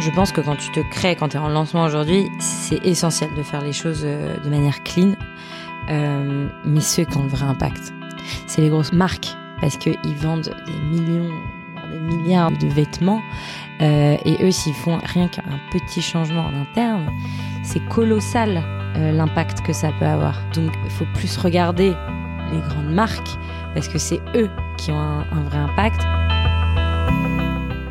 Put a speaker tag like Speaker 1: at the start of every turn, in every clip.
Speaker 1: Je pense que quand tu te crées, quand tu es en lancement aujourd'hui, c'est essentiel de faire les choses euh, de manière clean, euh, mais ceux qui ont le vrai impact. C'est les grosses marques, parce qu'ils vendent des millions, des milliards de vêtements, euh, et eux, s'ils font rien qu'un petit changement en interne, c'est colossal l'impact que ça peut avoir. Donc il faut plus regarder les grandes marques, parce que c'est eux qui ont un vrai impact.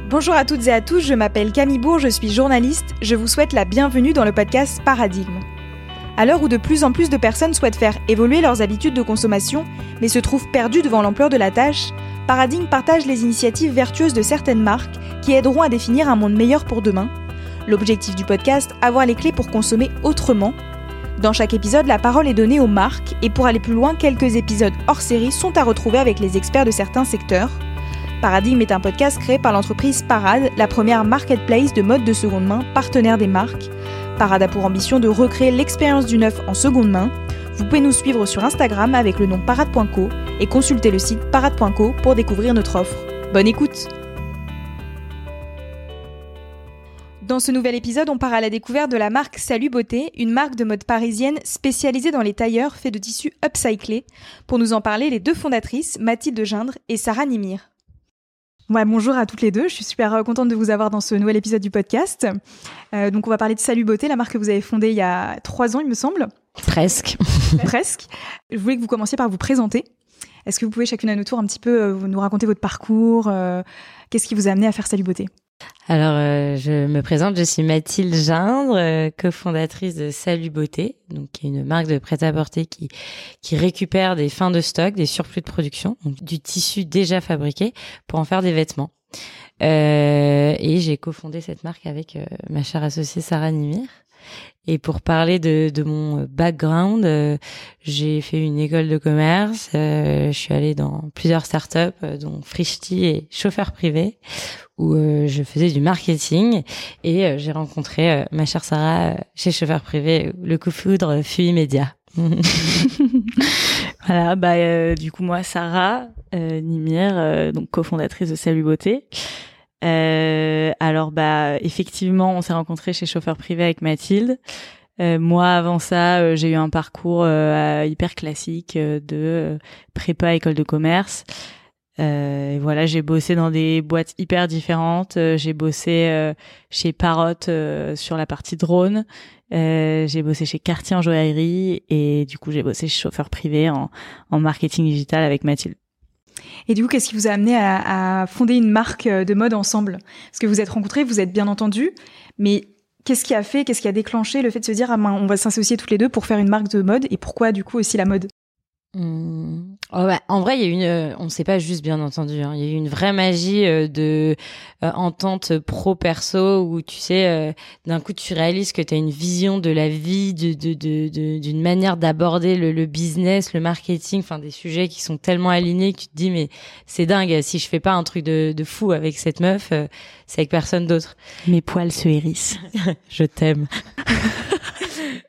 Speaker 2: Bonjour à toutes et à tous, je m'appelle Camille Bourg, je suis journaliste, je vous souhaite la bienvenue dans le podcast Paradigme. À l'heure où de plus en plus de personnes souhaitent faire évoluer leurs habitudes de consommation, mais se trouvent perdues devant l'ampleur de la tâche, Paradigme partage les initiatives vertueuses de certaines marques qui aideront à définir un monde meilleur pour demain. L'objectif du podcast, avoir les clés pour consommer autrement. Dans chaque épisode, la parole est donnée aux marques, et pour aller plus loin, quelques épisodes hors série sont à retrouver avec les experts de certains secteurs. Paradigme est un podcast créé par l'entreprise Parade, la première marketplace de mode de seconde main partenaire des marques. Parade a pour ambition de recréer l'expérience du neuf en seconde main. Vous pouvez nous suivre sur Instagram avec le nom parade.co et consulter le site parade.co pour découvrir notre offre. Bonne écoute Dans ce nouvel épisode, on part à la découverte de la marque Salut Beauté, une marque de mode parisienne spécialisée dans les tailleurs faits de tissus upcyclés. Pour nous en parler, les deux fondatrices, Mathilde Gindre et Sarah Nimir. Ouais, bonjour à toutes les deux. Je suis super contente de vous avoir dans ce nouvel épisode du podcast. Euh, donc, on va parler de Salut Beauté, la marque que vous avez fondée il y a trois ans, il me semble.
Speaker 1: Presque.
Speaker 2: Presque. Je voulais que vous commenciez par vous présenter. Est-ce que vous pouvez chacune à notre tour un petit peu euh, nous raconter votre parcours euh, Qu'est-ce qui vous a amené à faire Salut Beauté?
Speaker 1: Alors, euh, je me présente, je suis Mathilde Gindre, euh, cofondatrice de Salut Beauté, donc qui est une marque de prêt-à-porter qui qui récupère des fins de stock, des surplus de production, donc du tissu déjà fabriqué pour en faire des vêtements. Euh, et j'ai cofondé cette marque avec ma chère associée Sarah Nimir. Et pour parler de, de mon background, euh, j'ai fait une école de commerce. euh, je suis allée dans plusieurs startups, euh, dont Frishti et chauffeur privé, où euh, je faisais du marketing. Et euh, j'ai rencontré euh, ma chère Sarah chez chauffeur privé. Le coup foudre fut immédiat.
Speaker 3: Voilà, bah du coup moi Sarah euh, donc cofondatrice de Salut Beauté. Euh, alors bah effectivement on s'est rencontrés chez chauffeur privé avec Mathilde. Euh, moi avant ça euh, j'ai eu un parcours hyper classique de prépa école de commerce. Voilà j'ai bossé dans des boîtes hyper différentes. J'ai bossé chez Parrot sur la partie drone. J'ai bossé chez Cartier en joaillerie et du coup j'ai bossé chez chauffeur privé en, en marketing digital avec Mathilde.
Speaker 2: Et du coup, qu'est-ce qui vous a amené à, fonder une marque euh, de mode ensemble? Parce que vous êtes rencontrés, vous êtes bien entendus, mais qu'est-ce qui a fait, qu'est-ce qui a déclenché le fait de se dire, ah ben, on va s'associer toutes les deux pour faire une marque de mode? Et pourquoi du coup aussi la mode?
Speaker 1: Hmm. Oh ouais, en vrai, il y a une, euh, on s'est pas juste bien entendu. hein. Il y a eu une vraie magie euh, de euh, entente pro perso où tu sais, euh, d'un coup, tu réalises que tu as une vision de la vie, de de de de- d'une manière d'aborder le, le business, le marketing, enfin des sujets qui sont tellement alignés que tu te dis mais c'est dingue. Si je fais pas un truc de de fou avec cette meuf, euh, c'est avec personne d'autre.
Speaker 3: Mes poils se hérissent.
Speaker 1: Je t'aime.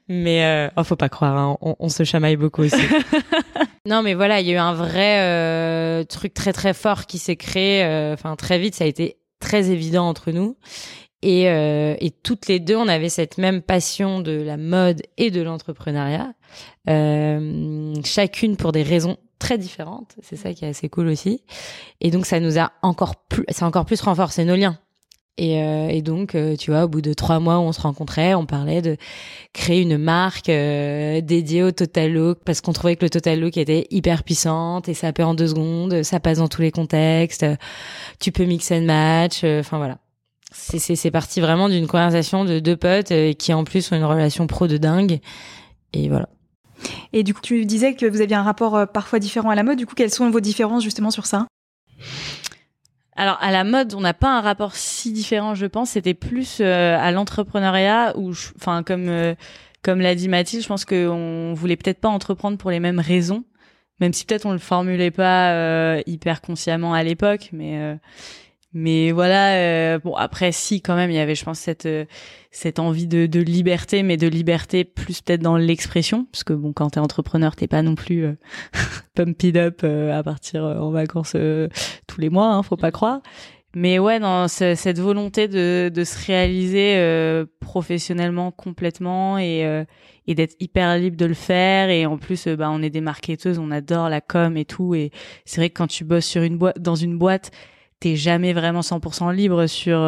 Speaker 1: mais euh, oh, faut pas croire, hein, on, on se chamaille beaucoup aussi. non, mais voilà, il y a eu un vrai euh, truc très très fort qui s'est créé. euh, Enfin, très vite, ça a été très évident entre nous. Et, euh, et toutes les deux, on avait cette même passion de la mode et de l'entrepreneuriat, euh, chacune pour des raisons très différentes. C'est ça qui est assez cool aussi. Et donc, ça nous a encore plus, ça a encore plus renforcé nos liens. Et, euh, et donc, euh, tu vois, au bout de trois mois on se rencontrait, on parlait de créer une marque euh, dédiée au total look parce qu'on trouvait que le total look était hyper puissante et ça paie en deux secondes, ça passe dans tous les contextes, euh, tu peux mix and match, euh, enfin voilà. C'est parti vraiment d'une conversation de deux potes euh, qui en plus ont une relation pro de dingue et voilà.
Speaker 2: Et du coup, tu disais que vous aviez un rapport parfois différent à la mode. Du coup, quelles sont vos différences justement sur ça?
Speaker 3: Alors à la mode, on n'a pas un rapport si différent, je pense. C'était plus euh, à l'entrepreneuriat où, enfin comme euh, comme l'a dit Mathilde, je pense qu'on voulait peut-être pas entreprendre pour les mêmes raisons, même si peut-être on le formulait pas euh, hyper consciemment à l'époque, mais euh, mais voilà. euh, bon après, si quand même, il y avait, je pense, cette euh, cette envie de, de liberté, mais de liberté plus peut-être dans l'expression, parce que bon, quand t'es entrepreneur, t'es pas non plus euh, pump it up euh, à partir euh, en vacances euh, tous les mois, hein, faut pas croire. mais ouais, dans cette volonté de, de se réaliser professionnellement complètement et, et d'être hyper libre de le faire. Et en plus, bah, on est des marketeuses, on adore la com et tout. Et c'est vrai que quand tu bosses sur une boîte, dans une boîte, t'es jamais vraiment 100% libre sur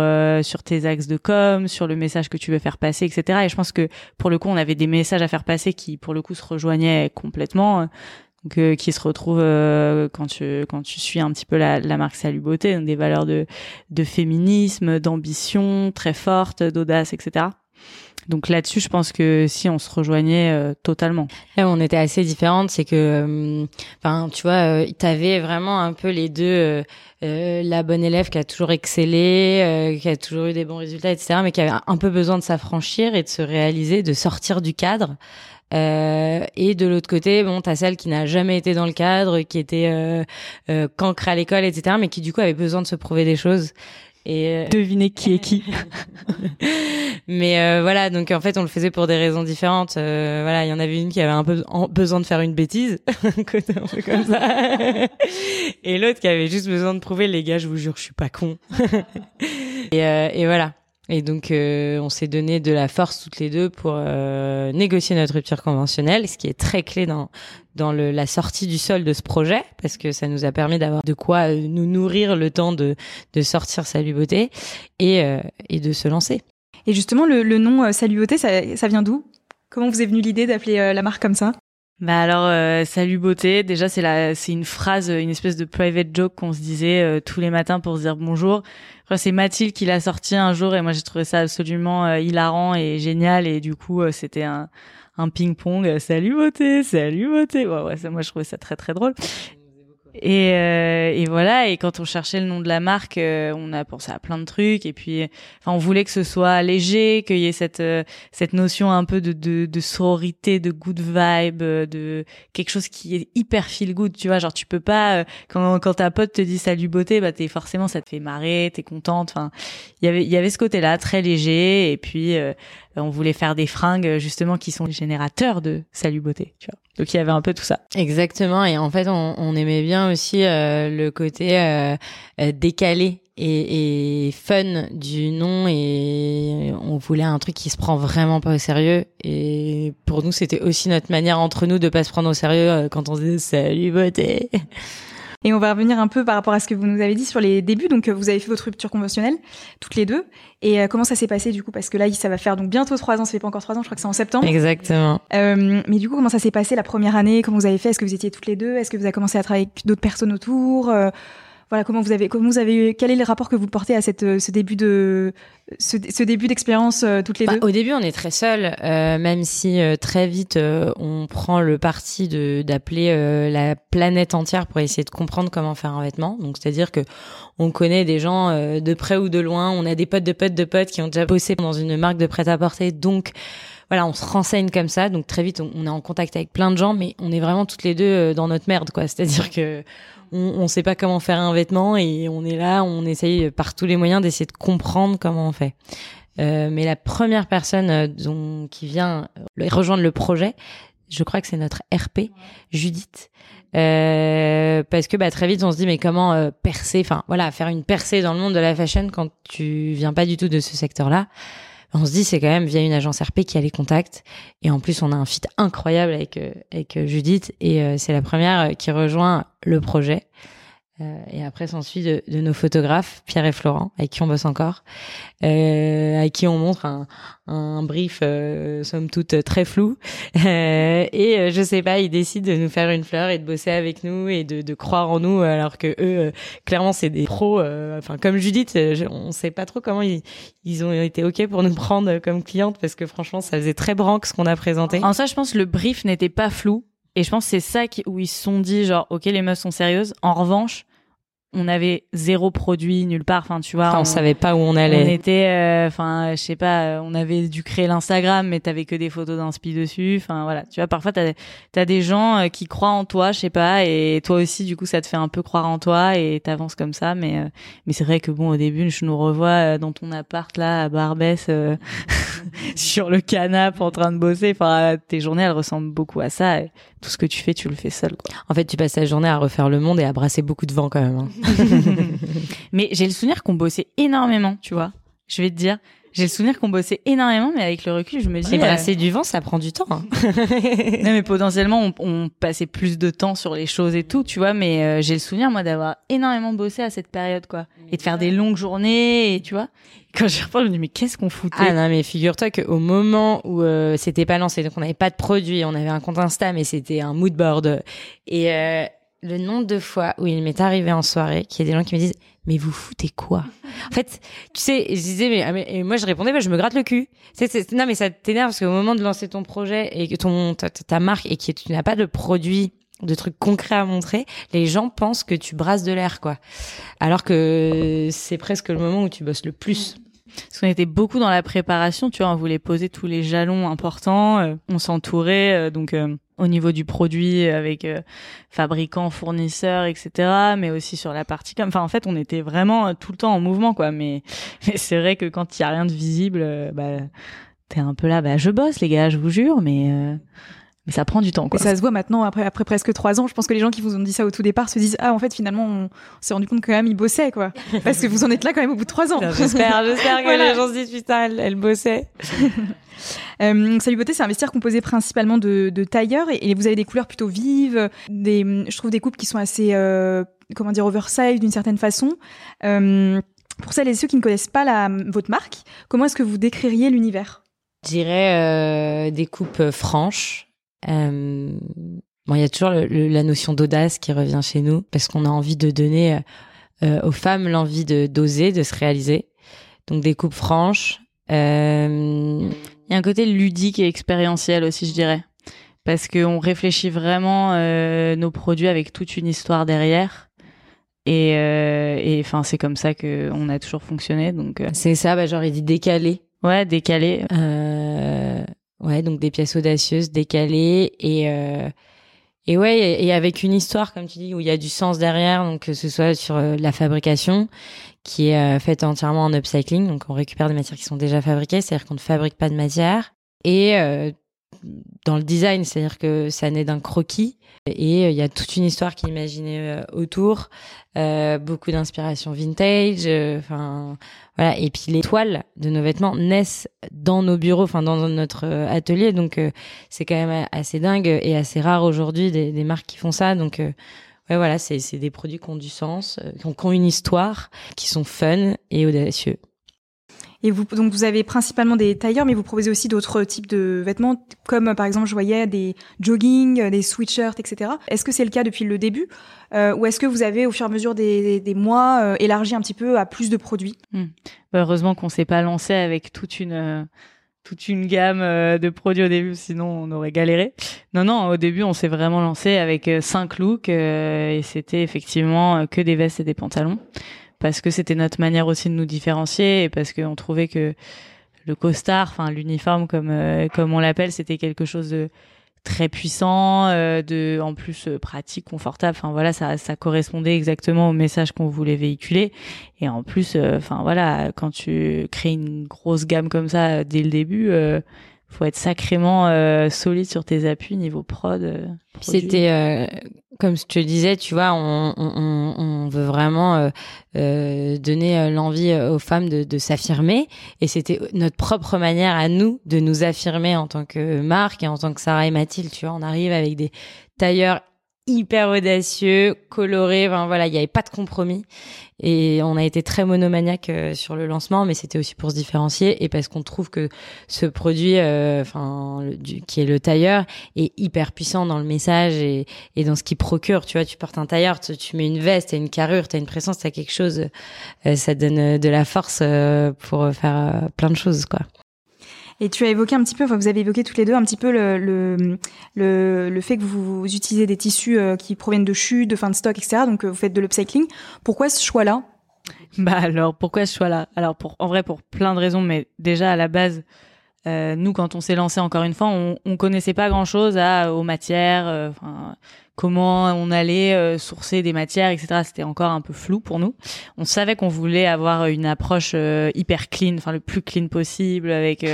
Speaker 3: sur tes axes de com, sur le message que tu veux faire passer, etc. Et je pense que pour le coup, on avait des messages à faire passer qui, pour le coup, se rejoignaient complètement donc, euh, qui se retrouve euh, quand tu quand tu suis un petit peu la, la marque Salut Beauté, des valeurs de de féminisme, d'ambition très forte, d'audace, etc. Donc là-dessus, je pense que si on se rejoignait euh, totalement.
Speaker 1: On était assez différentes, c'est que, enfin, tu vois, tu avais vraiment un peu les deux, la bonne élève qui a toujours excellé, qui a toujours eu des bons résultats, etc., mais qui avait un peu besoin de s'affranchir et de se réaliser, de sortir du cadre. Euh, et de l'autre côté, bon, t'as celle qui n'a jamais été dans le cadre, qui était euh, euh, cancre à l'école, etc., mais qui du coup avait besoin de se prouver des choses.
Speaker 3: Et euh, deviner qui est qui.
Speaker 1: mais euh, voilà, donc en fait, on le faisait pour des raisons différentes. voilà, il y en avait une qui avait un peu besoin de faire une bêtise, un peu comme ça, et l'autre qui avait juste besoin de prouver, les gars, je vous jure, je suis pas con. et, et voilà. Et donc, euh, on s'est donné de la force toutes les deux pour euh, négocier notre rupture conventionnelle, ce qui est très clé dans dans le, la sortie du sol de ce projet, parce que ça nous a permis d'avoir de quoi euh, nous nourrir le temps de de sortir Salut Beauté et et de se lancer.
Speaker 2: Et justement, le, le nom Salut Beauté, ça, ça vient d'où? Comment vous est venue l'idée d'appeler la marque comme ça?
Speaker 3: Bah alors salut beauté déjà c'est la c'est une phrase une espèce de private joke qu'on se disait tous les matins pour se dire bonjour c'est Mathilde qui l'a sorti un jour et moi j'ai trouvé ça absolument euh, hilarant et génial et du coup euh, c'était un, un ping-pong. salut beauté, salut beauté. Ouais, ouais, moi je trouvais ça très très drôle. Et, euh, et, voilà. Et quand on cherchait le nom de la marque, euh, on a pensé à plein de trucs. Et puis, enfin, on voulait que ce soit léger, qu'il y ait cette euh, cette notion un peu de, de, de sororité, de good vibe, de quelque chose qui est hyper feel good. Tu vois, genre tu peux pas quand quand ta pote te dit salut beauté, bah t'es forcément ça te fait marrer, t'es contente. Enfin, il y avait il y avait ce côté-là très léger. Et puis on voulait faire des fringues justement qui sont générateurs de salut beauté. Tu vois. Donc il y avait un peu tout ça.
Speaker 1: Exactement. Et en fait, on, aimait bien aussi euh, le côté euh, euh, décalé et, fun du nom. Et on voulait un truc qui se prend vraiment pas au sérieux. Et pour nous, c'était aussi notre manière entre nous de pas se prendre au sérieux quand on disait salut.
Speaker 2: Et on va revenir un peu par rapport à ce que vous nous avez dit sur les débuts. Donc, vous avez fait votre rupture conventionnelle, toutes les deux. Et euh, comment ça s'est passé du coup? Parce que là, ça va faire donc bientôt trois ans. Ça fait pas encore trois ans. Je crois que c'est en septembre.
Speaker 1: Exactement.
Speaker 2: Euh, mais du coup, comment ça s'est passé la première année? Comment vous avez fait? Est-ce que vous étiez toutes les deux? Est-ce que vous avez commencé à travailler avec d'autres personnes autour? Euh, voilà comment vous avez comment vous avez quel est le rapport que vous portez à cette ce début de ce, ce début d'expérience euh, toutes les
Speaker 1: bah,
Speaker 2: deux
Speaker 1: Au début, on est très seuls, euh, même si euh, très vite on prend le parti de d'appeler la planète entière pour essayer de comprendre comment faire un vêtement. Donc c'est-à-dire que on connaît des gens de près ou de loin, on a des potes de potes de potes qui ont déjà bossé dans une marque de prêt-à-porter, donc voilà, on se renseigne comme ça, donc très vite on, est en contact avec plein de gens, mais on est vraiment toutes les deux dans notre merde, quoi. C'est-à-dire que on, on sait pas comment faire un vêtement et on est là, on essaye par tous les moyens d'essayer de comprendre comment on fait. Euh, mais la première personne euh, qui vient rejoindre le projet, je crois que c'est notre RP, Judith. Euh, parce que bah, très vite on se dit mais comment euh, percer, enfin voilà, faire une percée dans le monde de la fashion quand tu viens pas du tout de ce secteur-là on se dit c'est quand même via une agence RP qui a les contacts. Et en plus on a un fit incroyable avec euh, avec euh, Judith. Et euh, c'est la première qui rejoint le projet et après s'ensuit de, de, nos photographes, Pierre et Florent, avec qui on bosse encore, euh, à qui on montre un, un brief, euh, somme toute, très flou. Euh, et euh, je sais pas, ils décident de nous faire une fleur et de bosser avec nous et de, de croire en nous, alors que eux, clairement, c'est des pros. Enfin, comme Judith, on sait pas trop comment ils, ils ont été ok pour nous prendre comme cliente parce que franchement, ça faisait très branque ce qu'on a présenté.
Speaker 3: En ça, je pense le brief n'était pas flou. Et je pense c'est ça qui, où ils se sont dit genre ok les meufs sont sérieuses. En revanche, on avait zéro produit nulle part enfin tu vois
Speaker 1: on, savait pas où on allait.
Speaker 3: on était euh, enfin je sais pas euh, on avait dû créer l'Instagram mais t'avais que des photos d'inspi dessus enfin voilà. Tu vois parfois t'as as des gens euh, qui croient en toi je sais pas et toi aussi du coup ça te fait un peu croire en toi et t'avances comme ça mais mais c'est vrai que bon au début je nous revois dans ton appart là à Barbès sur le canapé en train de bosser. Enfin, tes journées, elles ressemblent beaucoup à ça. tout ce que tu fais, tu le fais seul. Quoi.
Speaker 1: En fait, tu passes ta journée à refaire le monde et à brasser beaucoup de vent quand même. Hein.
Speaker 3: mais j'ai le souvenir qu'on bossait énormément, tu vois. Je vais te dire, j'ai le souvenir qu'on bossait énormément, mais avec le recul, je me dis.
Speaker 1: Et brasser du vent, ça prend du temps. Hein.
Speaker 3: non, mais potentiellement, on, on, passait plus de temps sur les choses et tout, tu vois. Mais euh, j'ai le souvenir, moi, d'avoir énormément bossé à cette période, quoi, et de faire des longues journées, et tu vois. Quand je repense, je me dis mais qu'est-ce qu'on foutait?
Speaker 1: Ah non, mais figure-toi qu'au moment où euh, c'était pas lancé, donc on n'avait pas de produit, on avait un compte Insta, mais c'était un mood board, et euh, le nombre de fois où il m'est arrivé en soirée qu'il y a des gens qui me disent mais vous foutez quoi? En fait, tu sais, je disais mais, ah, et moi je répondais bah, je me gratte le cul. C'est, non mais ça t'énerve parce qu'au moment de lancer ton projet et que ton ta, marque et que tu n'as pas de produit de trucs concrets à montrer, les gens pensent que tu brasses de l'air quoi. Alors que c'est presque le moment où tu bosses le plus.
Speaker 3: Parce qu'on était beaucoup dans la préparation, tu vois, on voulait poser tous les jalons importants, euh, on s'entourait, euh, donc euh, au niveau du produit avec fabricants, fournisseurs, etc., mais aussi sur la partie comme, enfin en fait, on était vraiment tout le temps en mouvement, quoi. Mais, c'est vrai que quand il y a rien de visible, bah t'es un peu là, bah je bosse les gars, je vous jure, mais mais ça prend du temps. Quoi.
Speaker 2: Et ça se voit maintenant, après, après presque trois ans. Je pense que les gens qui vous ont dit ça au tout départ se disent Ah, en fait, finalement, on, s'est rendu compte que quand même, ils bossaient, quoi. Parce que vous en êtes là quand même au bout de trois ans.
Speaker 1: J'espère, j'espère que les gens se disent Putain, elle, elle bossait.
Speaker 2: euh, Salut Beauté, c'est un vestiaire composé principalement de, de tailleurs et, vous avez des couleurs plutôt vives, des, je trouve des coupes qui sont assez, euh, comment dire, oversize d'une certaine façon. Euh, pour celles et ceux qui ne connaissent pas la, votre marque, comment est-ce que vous décririez l'univers?
Speaker 1: Je dirais euh, des coupes franches, euh, bon, il y a toujours la notion d'audace qui revient chez nous parce qu'on a envie de donner euh, euh, aux femmes l'envie de d'oser, de se réaliser. Donc des coupes franches.
Speaker 3: Euh... Il y a un côté ludique et expérientiel aussi, je dirais, parce qu'on réfléchit vraiment euh, nos produits avec toute une histoire derrière. Et enfin, c'est comme ça que on a toujours fonctionné. Donc
Speaker 1: c'est ça, bah, genre il dit décalé.
Speaker 3: Ouais, décalé.
Speaker 1: Euh, Ouais, donc des pièces audacieuses, décalées et euh, et ouais, et avec une histoire comme tu dis où il y a du sens derrière, donc que ce soit sur euh, la fabrication qui est euh, faite entièrement en upcycling, donc on récupère des matières qui sont déjà fabriquées, c'est-à-dire qu'on ne fabrique pas de matière. Et euh, dans le design, c'est-à-dire que ça naît d'un croquis et il y a toute une histoire qui est imaginée autour, beaucoup d'inspiration vintage, enfin voilà. Et puis les toiles de nos vêtements naissent dans nos bureaux, enfin dans notre euh, atelier. Donc euh, c'est quand même assez dingue et assez rare aujourd'hui des, marques qui font ça. Donc euh, ouais, voilà, c'est des produits qui ont du sens, qui ont, qui ont une histoire, qui sont fun et audacieux.
Speaker 2: Et vous, donc vous avez principalement des tailleurs, mais vous proposez aussi d'autres types de vêtements, comme par exemple, je voyais des jogging, des sweatshirts, etc. Est-ce que c'est le cas depuis le début, euh, ou est-ce que vous avez, au fur et à mesure des, des, mois, euh, élargi un petit peu à plus de produits?
Speaker 3: Hmm. bah, Heureusement qu'on s'est pas lancé avec toute une euh, toute une gamme euh, de produits au début, sinon on aurait galéré. Non, non, au début on s'est vraiment lancé avec cinq looks et c'était effectivement que des vestes et des pantalons parce que c'était notre manière aussi de nous différencier et parce qu'on trouvait que le costard, enfin l'uniforme comme euh, comme on l'appelle, c'était quelque chose de très puissant, euh, de en plus euh, pratique, confortable. Enfin voilà, ça ça correspondait exactement au message qu'on voulait véhiculer. Et en plus, enfin voilà, quand tu crées une grosse gamme comme ça dès le début faut être sacrément euh, solide sur tes appuis niveau prod. Euh,
Speaker 1: C'était euh, comme je te disais, tu vois, on, on, on veut vraiment euh, donner l'envie aux femmes de, de s'affirmer, et c'était notre propre manière à nous de nous affirmer en tant que marque et en tant que Sarah et Mathilde. Tu vois, on arrive avec des tailleurs hyper audacieux, coloré. Enfin voilà, il n'y avait pas de compromis. Et on a été très monomaniaque euh, sur le lancement, mais c'était aussi pour se différencier et parce qu'on trouve que ce produit, euh, enfin, qui est le tailleur, est hyper puissant dans le message et, et dans ce qu'il procure. Tu vois, tu portes un tailleur, tu, mets une veste, t'as une carrure, t'as une présence, t'as quelque chose, euh, ça donne de la force pour faire plein de choses, quoi.
Speaker 2: Et tu as évoqué un petit peu, enfin vous avez évoqué toutes les deux un petit peu le, le, le, fait que vous, utilisez des tissus euh, qui proviennent de chutes, de fin de stock, etc. Donc euh, vous faites de l'upcycling. Pourquoi ce choix-là?
Speaker 3: Bah alors pourquoi ce choix-là? Alors en vrai pour plein de raisons, mais déjà à la base. Euh, nous, quand on s'est lancé, encore une fois, on, on connaissait pas grand-chose aux matières, comment on allait sourcer des matières, etc. C'était encore un peu flou pour nous. On savait qu'on voulait avoir une approche hyper clean, enfin le plus clean possible, avec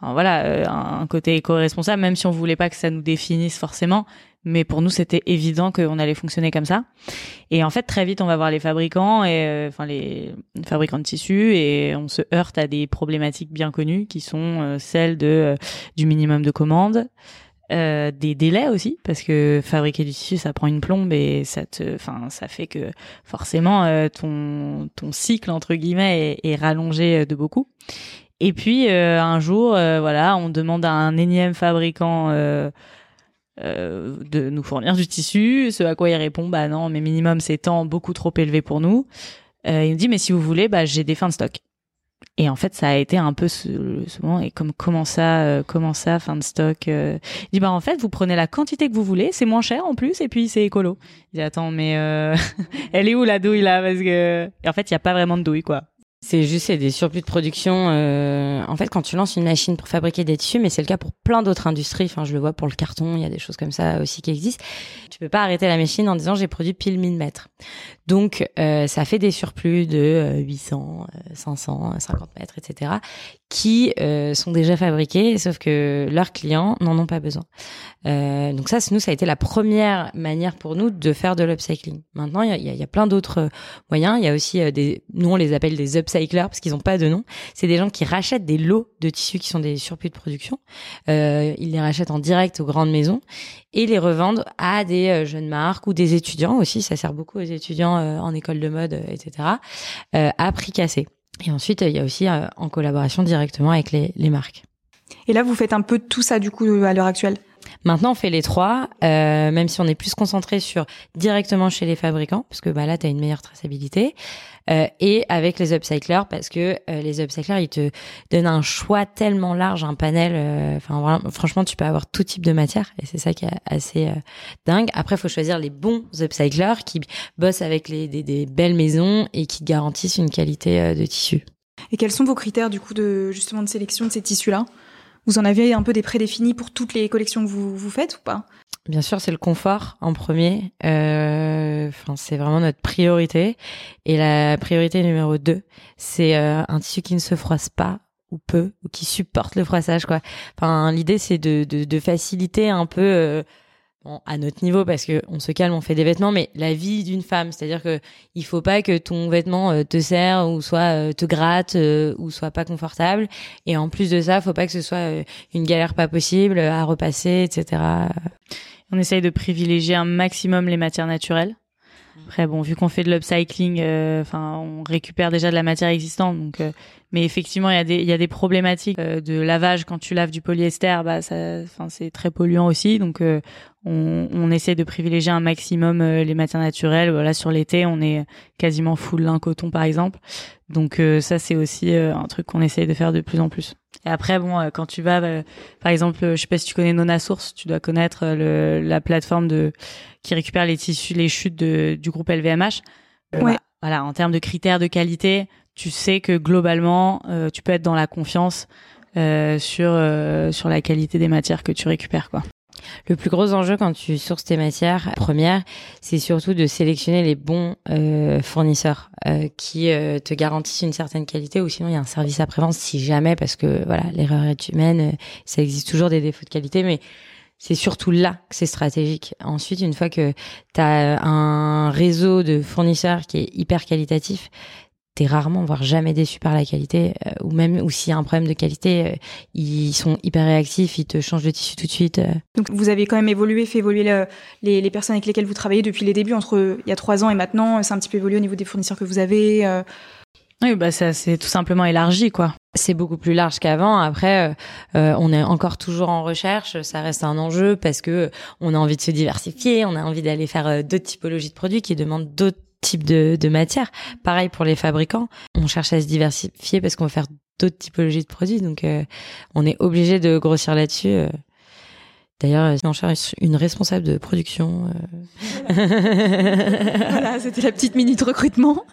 Speaker 3: voilà, un côté éco-responsable, même si on voulait pas que ça nous définisse forcément. Mais pour nous, c'était évident qu'on allait fonctionner comme ça. Et en fait, très vite, on va voir les fabricants et enfin les fabricants de tissus et on se heurte à des problématiques bien connues qui sont celles de du minimum de commandes, euh, des délais aussi parce que fabriquer du tissu ça prend une plombe et ça te ça fait que forcément euh, ton cycle entre guillemets est, rallongé euh, de beaucoup. Et puis un jour voilà on demande à un énième fabricant de nous fournir du tissu. Ce à quoi il répond bah non mais minimum c'est tant beaucoup trop élevé pour nous. Il nous dit mais si vous voulez bah j'ai des fins de stock et en fait, ça a été un peu ce, ce moment. Et comme comment ça, euh, comment ça, fin de stock. Euh, il dit bah en fait, vous prenez la quantité que vous voulez, c'est moins cher en plus, et puis c'est écolo. Il dit attends, mais euh, elle est où la douille là? Parce que et en fait, il y a pas vraiment de douille quoi.
Speaker 1: C'est juste c'est des surplus de production. Euh, en fait, quand tu lances une machine pour fabriquer des tissus, mais c'est le cas pour plein d'autres industries. Enfin, je le vois pour le carton, il y a des choses comme ça aussi qui existent. Tu peux pas arrêter la machine en disant j'ai produit pile 1000 mètres. Donc, euh, ça fait des surplus de 800, 500, 50 mètres, etc. qui euh, sont déjà fabriqués, sauf que leurs clients n'en ont pas besoin. Euh, donc ça, nous, ça a été la première manière pour nous de faire de l'upcycling. Maintenant, il y a, y a, plein d'autres moyens. Il y a aussi des, nous on les appelle des upcyclers parce qu'ils n'ont pas de nom. C'est des gens qui rachètent des lots de tissus qui sont des surplus de production. Euh, ils les rachètent en direct aux grandes maisons et les revendent à des euh, jeunes marques ou des étudiants aussi. Ça sert beaucoup aux étudiants euh, en école de mode, etc. Euh, à prix cassé. Et ensuite, il y a aussi en collaboration directement avec les, les marques.
Speaker 2: Et là, vous faites un peu tout ça du coup à l'heure actuelle?
Speaker 1: Maintenant, on fait les trois, euh, même si on est plus concentré sur directement chez les fabricants, parce que bah, là, tu as une meilleure traçabilité, euh, et avec les upcyclers, parce que euh, les upcyclers, ils te donnent un choix tellement large, un panel. Euh, enfin, franchement, tu peux avoir tout type de matière, et c'est ça qui est assez euh, dingue. Après, faut choisir les bons upcyclers qui bossent avec les, des, des belles maisons et qui garantissent une qualité de tissu.
Speaker 2: Et quels sont vos critères du coup de justement de sélection de ces tissus-là? Vous en avez un peu des prédéfinis pour toutes les collections que vous, vous faites ou pas?
Speaker 1: Bien sûr, c'est le confort en premier. Euh, enfin, c'est vraiment notre priorité. Et la priorité numéro deux, c'est euh, un tissu qui ne se froisse pas ou peu, ou qui supporte le froissage. Quoi. Enfin, l'idée, c'est de, de, de, faciliter un peu euh, bon, à notre niveau parce que on se calme, on fait des vêtements, mais la vie d'une femme, c'est-à-dire que il faut pas que ton vêtement euh, te serre ou soit euh, te gratte euh, ou soit pas confortable. Et en plus de ça, faut pas que ce soit une galère pas possible à repasser, etc.
Speaker 3: On essaye de privilégier un maximum les matières naturelles. Après, bon, vu qu'on fait de l'upcycling, enfin, on récupère déjà de la matière existante, donc. mais effectivement, il y a des il y a des problématiques de lavage quand tu laves du polyester, bah ça, enfin, c'est très polluant aussi, donc on, on, essaie de privilégier un maximum euh, les matières naturelles. Voilà, sur l'été, on est quasiment full lin coton par exemple. Donc euh, ça, c'est aussi euh, un truc qu'on essaie de faire de plus en plus. Et après, bon, quand tu vas, par exemple, je sais pas si tu connais Nona Source, tu dois connaître le, la plateforme de qui récupère les tissus, les chutes de, du groupe LVMH.
Speaker 2: Ouais.
Speaker 3: Voilà, en termes de critères de qualité, tu sais que globalement, tu peux être dans la confiance sur sur la qualité des matières que tu récupères, quoi.
Speaker 1: Le plus gros enjeu quand tu sources tes matières premières, c'est surtout de sélectionner les bons euh, fournisseurs euh, qui euh, te garantissent une certaine qualité ou sinon il y a un service après-vente si jamais parce que voilà, l'erreur est humaine, ça existe toujours des défauts de qualité mais c'est surtout là que c'est stratégique. Ensuite, une fois que tu as un réseau de fournisseurs qui est hyper qualitatif, t'es rarement, voire jamais déçu par la qualité, euh, ou même ou s'il y a un problème de qualité, euh, ils sont hyper réactifs, ils te changent de tissu tout de suite. Euh.
Speaker 2: Donc vous avez quand même évolué, fait évoluer les, les, personnes avec lesquelles vous travaillez depuis les débuts, entre il y a trois ans et maintenant, c'est un petit peu évolué au niveau des fournisseurs que vous avez.
Speaker 3: Oui, bah ça c'est tout simplement élargi quoi.
Speaker 1: C'est beaucoup plus large qu'avant. Après, on est encore toujours en recherche. Ça reste un enjeu parce que on a envie de se diversifier, on a envie d'aller faire d'autres typologies de produits qui demandent d'autres type de, de matière. Pareil pour les fabricants, on cherche à se diversifier parce qu'on veut faire d'autres typologies de produits, donc euh, on est obligé de grossir là-dessus. Euh. D'ailleurs, on cherche une responsable de production.
Speaker 2: Euh. voilà, c'était la petite minute recrutement.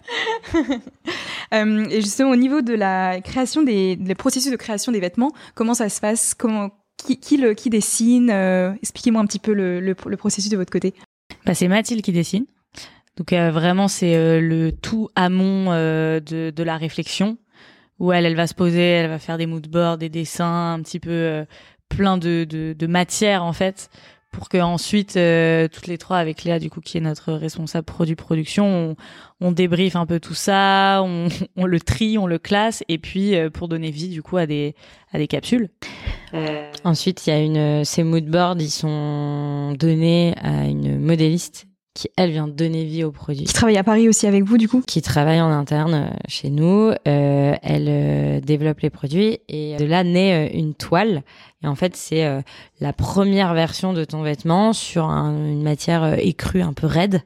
Speaker 2: et justement, au niveau de la création des, des processus de création des vêtements, comment ça se passe? Comment qui, qui, le, qui dessine Expliquez-moi un petit peu le, le, le processus de votre côté.
Speaker 3: Bah, c'est Mathilde qui dessine. Donc euh, vraiment c'est euh, le tout amont euh, de, de la réflexion. Où elle, elle va se poser, elle va faire des mood boards, des dessins, un petit peu plein de, de, de matière en fait pour que ensuite euh, toutes les trois avec Léa du coup qui est notre responsable produit production on, on débriefe un peu tout ça on, on, le trie on le classe et puis euh, pour donner vie du coup à des à des capsules.
Speaker 1: Euh... ensuite il y a une ces moodboards ils sont donnés à une modéliste qui elle vient donner vie au produit.
Speaker 2: Qui travaille à Paris aussi avec vous du coup
Speaker 1: Qui travaille en interne euh, chez nous. Euh, elle euh, développe les produits et de là naît une toile. Et en fait c'est la première version de ton vêtement sur une matière écrue un peu raide.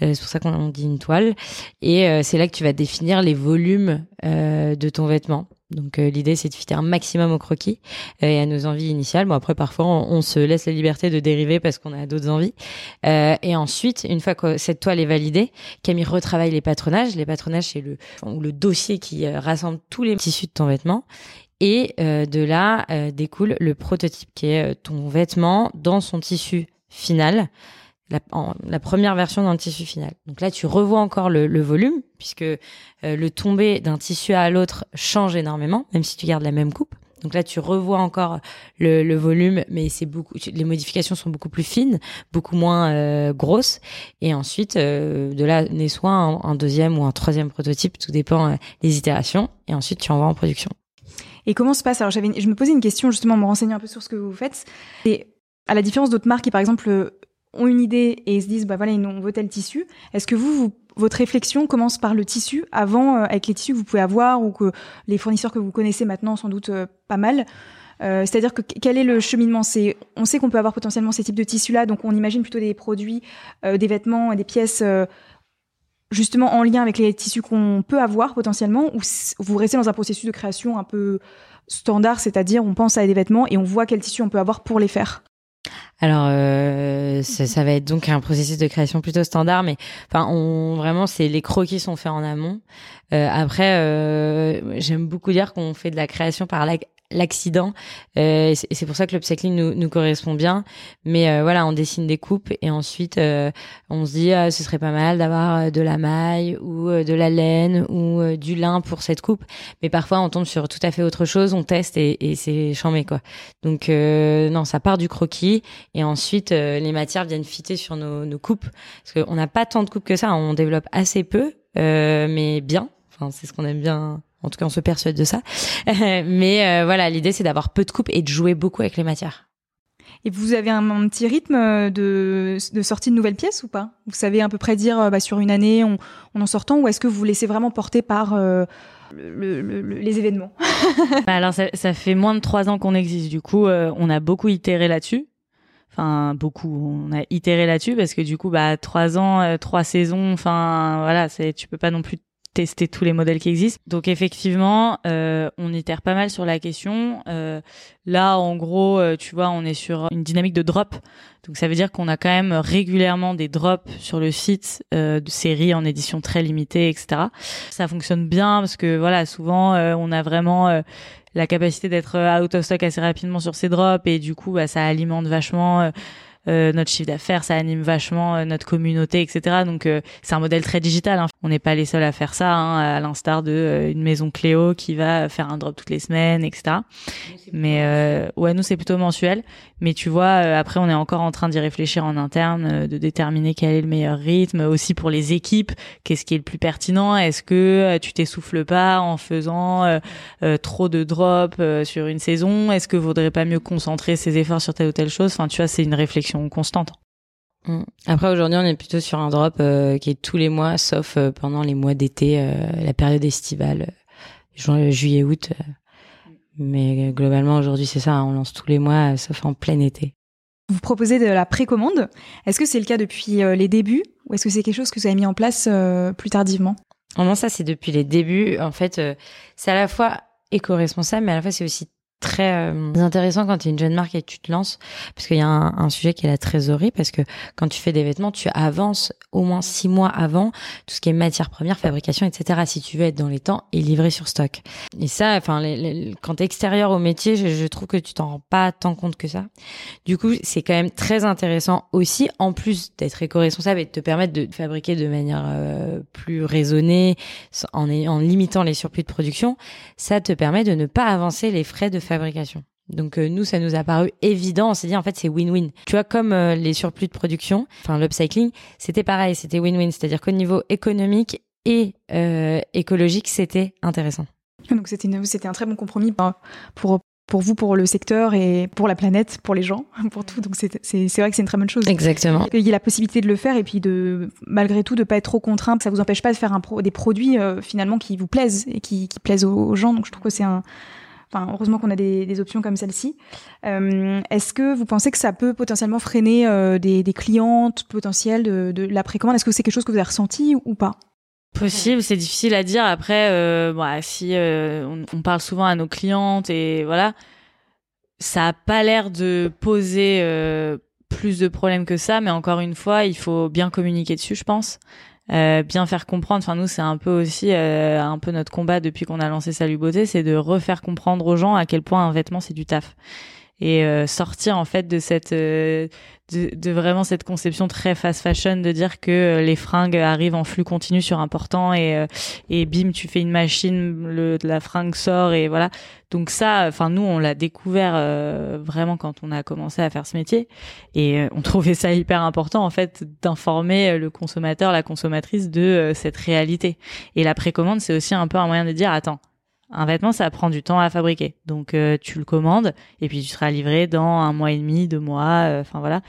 Speaker 1: c'est pour ça qu'on dit une toile. Et c'est là que tu vas définir les volumes de ton vêtement. Donc euh, l'idée c'est de fitter un maximum au croquis euh, et à nos envies initiales. Bon après parfois on, se laisse la liberté de dériver parce qu'on a d'autres envies. Euh, et ensuite une fois que cette toile est validée, Camille retravaille les patronages. Les patronages c'est le le dossier qui rassemble tous les tissus de ton vêtement. Et de là découle le prototype qui est ton vêtement dans son tissu final la, la, première version d'un tissu final. Donc là, tu revois encore le, le volume, puisque euh, le tomber d'un tissu à l'autre change énormément, même si tu gardes la même coupe. Donc là, tu revois encore le, le volume, mais c'est beaucoup. Les modifications sont beaucoup plus fines, beaucoup moins euh, grosses. Et ensuite, euh, de là naît soit un, deuxième ou un troisième prototype, tout dépend des itérations. Et ensuite, tu envoies en production.
Speaker 2: Et comment se passe? Alors, j'avais, je me posais une question justement, en me renseignant un peu sur ce que vous faites. Et à la différence d'autres marques qui, par exemple, ont une idée et se disent bah voilà on veut tel tissu. Est-ce que vous, votre réflexion commence par le tissu avant euh, avec les tissus que vous pouvez avoir ou que les fournisseurs que vous connaissez maintenant sans doute euh, pas mal? Euh, c'est-à-dire que quel est le cheminement? C'est on sait qu'on peut avoir potentiellement ces types de tissus là, donc on imagine plutôt des produits, des vêtements, des pièces justement en lien avec les tissus qu'on peut avoir potentiellement, ou vous restez dans un processus de création un peu standard, c'est-à-dire on pense à des vêtements et on voit quel tissu on peut avoir pour les faire?
Speaker 1: Alors, euh, ça, ça, va être donc un processus de création plutôt standard, mais enfin, on vraiment, c'est les croquis sont faits en amont. Euh, après, euh, j'aime beaucoup dire qu'on fait de la création par la l'accident. Euh, c'est pour ça que l'upcycling nous, nous correspond bien. Mais euh, voilà, on dessine des coupes et ensuite euh, on se dit ah, ce serait pas mal d'avoir euh, de la maille ou de la laine ou du lin pour cette coupe. Mais parfois on tombe sur tout à fait autre chose, on teste et, et c'est chambé quoi. Donc non, ça part du croquis et ensuite les matières viennent fitter sur nos, nos coupes parce qu'on n'a pas tant de coupes que ça, on développe assez peu, mais bien. Enfin, c'est ce qu'on aime bien en tout cas, on se persuade de ça. Mais euh, voilà, l'idée, c'est d'avoir peu de coupes et de jouer beaucoup avec les matières.
Speaker 2: Et vous avez un, petit rythme de, de, sortie de nouvelles pièces ou pas? Vous savez à peu près dire euh, bah, sur une année, on, on en sortant, ou est-ce que vous vous laissez vraiment porter par euh, le, les événements?
Speaker 3: Bah, Alors, ça, ça, fait moins de trois ans qu'on existe. Du coup, on a beaucoup itéré là-dessus. Enfin, beaucoup. On a itéré là-dessus parce que du coup, bah, trois ans, trois saisons. Enfin, voilà, c'est tu peux pas non plus tester tous les modèles qui existent. Donc effectivement, euh, on itère pas mal sur la question. Euh, là, en gros, euh, tu vois, on est sur une dynamique de drop. Donc ça veut dire qu'on a quand même régulièrement des drops sur le site euh, de séries en édition très limitée, etc. Ça fonctionne bien parce que voilà, souvent euh, on a vraiment la capacité d'être out of stock assez rapidement sur ces drops et du coup, bah, ça alimente vachement euh, notre chiffre d'affaires, ça anime vachement euh, notre communauté, etc. Donc euh, c'est un modèle très digital. Hein. On n'est pas les seuls à faire ça, hein, à l'instar de une maison Cléo qui va faire un drop toutes les semaines, etc. Mais ouais, nous c'est plutôt mensuel. Mais tu vois, après on est encore en train d'y réfléchir en interne, de déterminer quel est le meilleur rythme, aussi pour les équipes, qu'est-ce qui est le plus pertinent? Est-ce que tu t'essouffles pas en faisant trop de drops sur une saison? Est-ce que vaudrait pas mieux concentrer ses efforts sur telle ou telle chose? Enfin, tu vois, c'est une réflexion constante.
Speaker 1: Mm. Après aujourd'hui on est plutôt sur un drop euh, qui est tous les mois sauf euh, pendant les mois d'été, euh, la période estivale, juin, juillet, août. mais globalement aujourd'hui c'est ça, hein, on lance tous les mois sauf en plein été.
Speaker 2: Vous proposez de la précommande. Est-ce que c'est le cas depuis les débuts ou est-ce que c'est quelque chose que vous avez mis en place plus tardivement?
Speaker 1: Non, ça c'est depuis les débuts. En fait, c'est à la fois éco-responsable, mais à la fois c'est aussi très euh, intéressant quand tu es une jeune marque et tu te lances, parce qu'il y a un, sujet qui est la trésorerie, parce que quand tu fais des vêtements, tu avances au moins six mois avant tout ce qui est matière première, fabrication, etc. Si tu veux être dans les temps et livrer sur stock. Et ça, enfin, les, quand t'es extérieur au métier, je, je trouve que tu t'en rends pas tant compte que ça. Du coup, c'est quand même très intéressant aussi, en plus d'être éco-responsable et de te permettre de fabriquer de manière euh, plus raisonnée, en, en limitant les surplus de production, ça te permet de ne pas avancer les frais de fabrication. Donc euh, nous, ça nous a paru évident. On s'est dit en fait c'est win-win. Tu vois comme euh, les surplus de production, enfin l'upcycling, c'était pareil, c'était win-win. C'est-à-dire qu'au niveau économique et euh, écologique, c'était intéressant.
Speaker 2: Donc c'était c'était un très bon compromis pour pour vous, pour le secteur et pour la planète, pour les gens, pour tout. Donc c'est vrai que c'est une très bonne chose.
Speaker 1: Exactement.
Speaker 2: Il y a la possibilité de le faire et puis de malgré tout de pas être trop contraint. Ça vous empêche pas de faire un pro, des produits finalement qui vous plaisent et qui, qui plaisent aux gens. Donc je trouve que c'est un Enfin, heureusement qu'on a des, options comme celle-ci. Euh, Est-ce que vous pensez que ça peut potentiellement freiner euh, des, clientes potentielles de, la précommande? Est-ce que c'est quelque chose que vous avez ressenti ou pas?
Speaker 3: Possible, c'est difficile à dire. Après, euh, bah, si on, parle souvent à nos clientes et voilà, ça a pas l'air de poser plus de problèmes que ça. Mais encore une fois, il faut bien communiquer dessus, je pense. Euh, bien faire comprendre. Enfin, nous, c'est un peu aussi euh, un peu notre combat depuis qu'on a lancé Salut Beauté, c'est de refaire comprendre aux gens à quel point un vêtement c'est du taf et euh, sortir en fait de cette de, de, vraiment cette conception très fast fashion de dire que les fringues arrivent en flux continu sur un portant et et bim tu fais une machine le la fringue sort et voilà donc ça, enfin nous on l'a découvert euh, vraiment quand on a commencé à faire ce métier et euh, on trouvait ça hyper important en fait d'informer le consommateur, la consommatrice de euh, cette réalité. Et la précommande c'est aussi un peu un moyen de dire attends, un vêtement, ça prend du temps à fabriquer. Donc tu le commandes et puis tu seras livré dans un mois et demi, deux mois. Enfin voilà.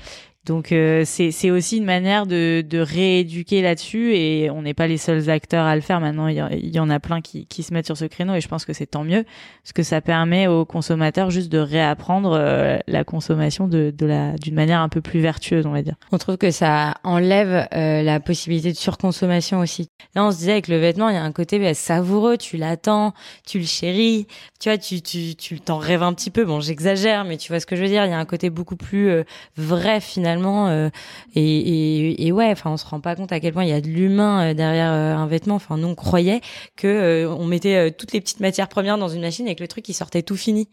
Speaker 3: Donc euh, c'est aussi une manière de, de rééduquer là-dessus et on n'est pas les seuls acteurs à le faire. Maintenant, il y, en a plein qui, qui se mettent sur ce créneau et je pense que c'est tant mieux parce que ça permet aux consommateurs juste de réapprendre euh, la consommation de, de la d'une manière un peu plus vertueuse, on va dire.
Speaker 1: On trouve que ça enlève euh, la possibilité de surconsommation aussi. Là, on se disait avec le vêtement, il y a un côté bah, savoureux, tu l'attends, tu le chéris, tu vois, tu tu tu t'en rêves un petit peu. Bon, j'exagère, mais tu vois ce que je veux dire. Il y a un côté beaucoup plus vrai finalement euh, et, ouais, enfin, on se rend pas compte à quel point il y a de l'humain euh, derrière euh, un vêtement. Enfin, nous on croyait que on mettait toutes les petites matières premières dans une machine et que le truc il sortait tout fini,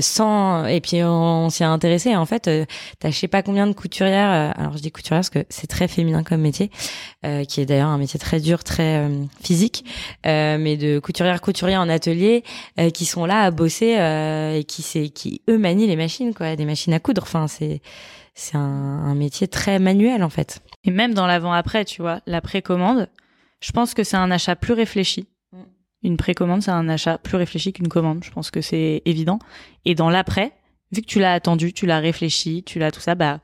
Speaker 1: sans. Et puis on, s'y a intéressé. En fait, t'as je sais pas combien de couturières. alors je dis couturières parce que c'est très féminin comme métier, qui est d'ailleurs un métier très dur, très physique, mais de couturières couturiers en atelier qui sont là à bosser et qui c'est qui eux manient les machines quoi, des machines à coudre. Enfin c'est c'est un, métier très manuel en fait.
Speaker 3: Et même dans l'avant-après, tu vois, la précommande, je pense que c'est un achat plus réfléchi. Mm. Une précommande, c'est un achat plus réfléchi qu'une commande. Je pense que c'est évident. Et dans l'après, vu que tu l'as attendu, tu l'as réfléchi, tu l'as tout ça, bah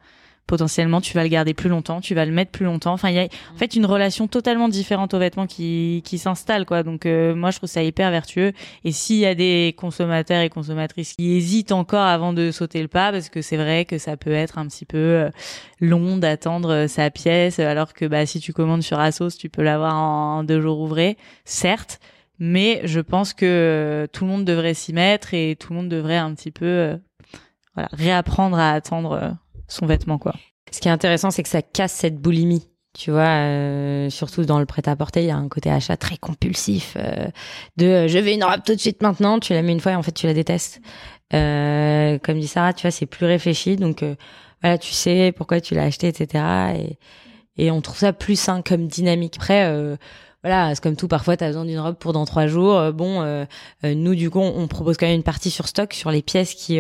Speaker 3: potentiellement tu vas le garder plus longtemps, tu vas le mettre plus longtemps. Enfin, il y a en fait une relation totalement différente aux vêtements qui qui s'installe quoi. Donc euh, moi je trouve ça hyper vertueux. Et s'il y a des consommateurs et consommatrices qui hésitent encore avant de sauter le pas, parce que c'est vrai que ça peut être un petit peu euh, long d'attendre euh, sa pièce, alors que bah si tu commandes sur Asos, tu peux l'avoir en deux jours ouvrés, certes. Mais je pense que tout le monde devrait s'y mettre et tout le monde devrait un petit peu voilà, réapprendre à attendre son vêtement quoi.
Speaker 1: Ce qui est intéressant, c'est que ça casse cette boulimie. Tu vois, euh, surtout dans le prêt-à-porter, il y a un côté achat très compulsif euh, de euh, je veux une robe tout de suite maintenant, tu la mets une fois et en fait tu la détestes. comme dit Sarah, tu vois, c'est plus réfléchi, donc voilà, tu sais pourquoi tu l'as acheté, etc. Et, et on trouve ça plus sain comme dynamique. Après, voilà, c'est comme tout. Parfois, tu as besoin d'une robe pour dans trois jours. Euh, bon, euh, euh, nous, du coup, on propose quand même une partie sur stock sur les pièces qui,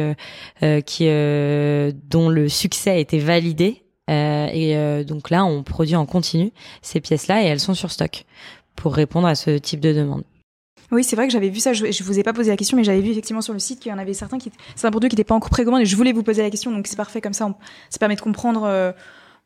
Speaker 1: qui, dont le succès a été validé. et donc là, on produit en continu ces pièces-là et elles sont sur stock pour répondre à ce type de demande.
Speaker 2: Oui, c'est vrai que j'avais vu ça. Je, je vous ai pas posé la question, mais j'avais vu effectivement sur le site qu'il y en avait certains qui, c'est un produit qui n'était pas encore précommandé. Je voulais vous poser la question, donc c'est parfait comme ça. Ça permet de comprendre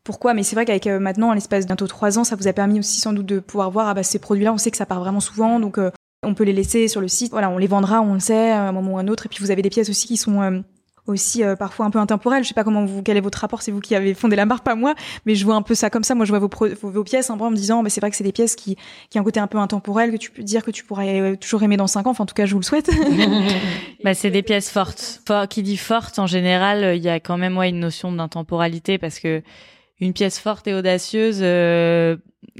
Speaker 2: pourquoi? Mais c'est vrai qu'avec euh, maintenant, à l'espace bientôt trois ans, ça vous a permis aussi sans doute de pouvoir voir ah bah ces produits-là, on sait que ça part vraiment souvent, donc euh, on peut les laisser sur le site. Voilà, on les vendra, on le sait, à un moment ou à un autre. Et puis vous avez des pièces aussi qui sont euh, aussi euh, parfois un peu intemporel. Je sais pas comment vous, quel est votre rapport, c'est vous qui avez fondé la marque, pas moi, mais je vois un peu ça comme ça. Moi, je vois vos, vos, pièces un peu en me disant, bah, c'est vrai que c'est des pièces qui, qui ont un côté un peu intemporel, que tu peux dire que tu pourrais euh, toujours aimer dans cinq ans. Enfin, en tout cas, je vous le souhaite.
Speaker 3: bah, c'est des pièces fortes. qui dit forte, en général, euh, il y a quand même ouais, une notion d'intemporalité parce que une pièce forte et audacieuse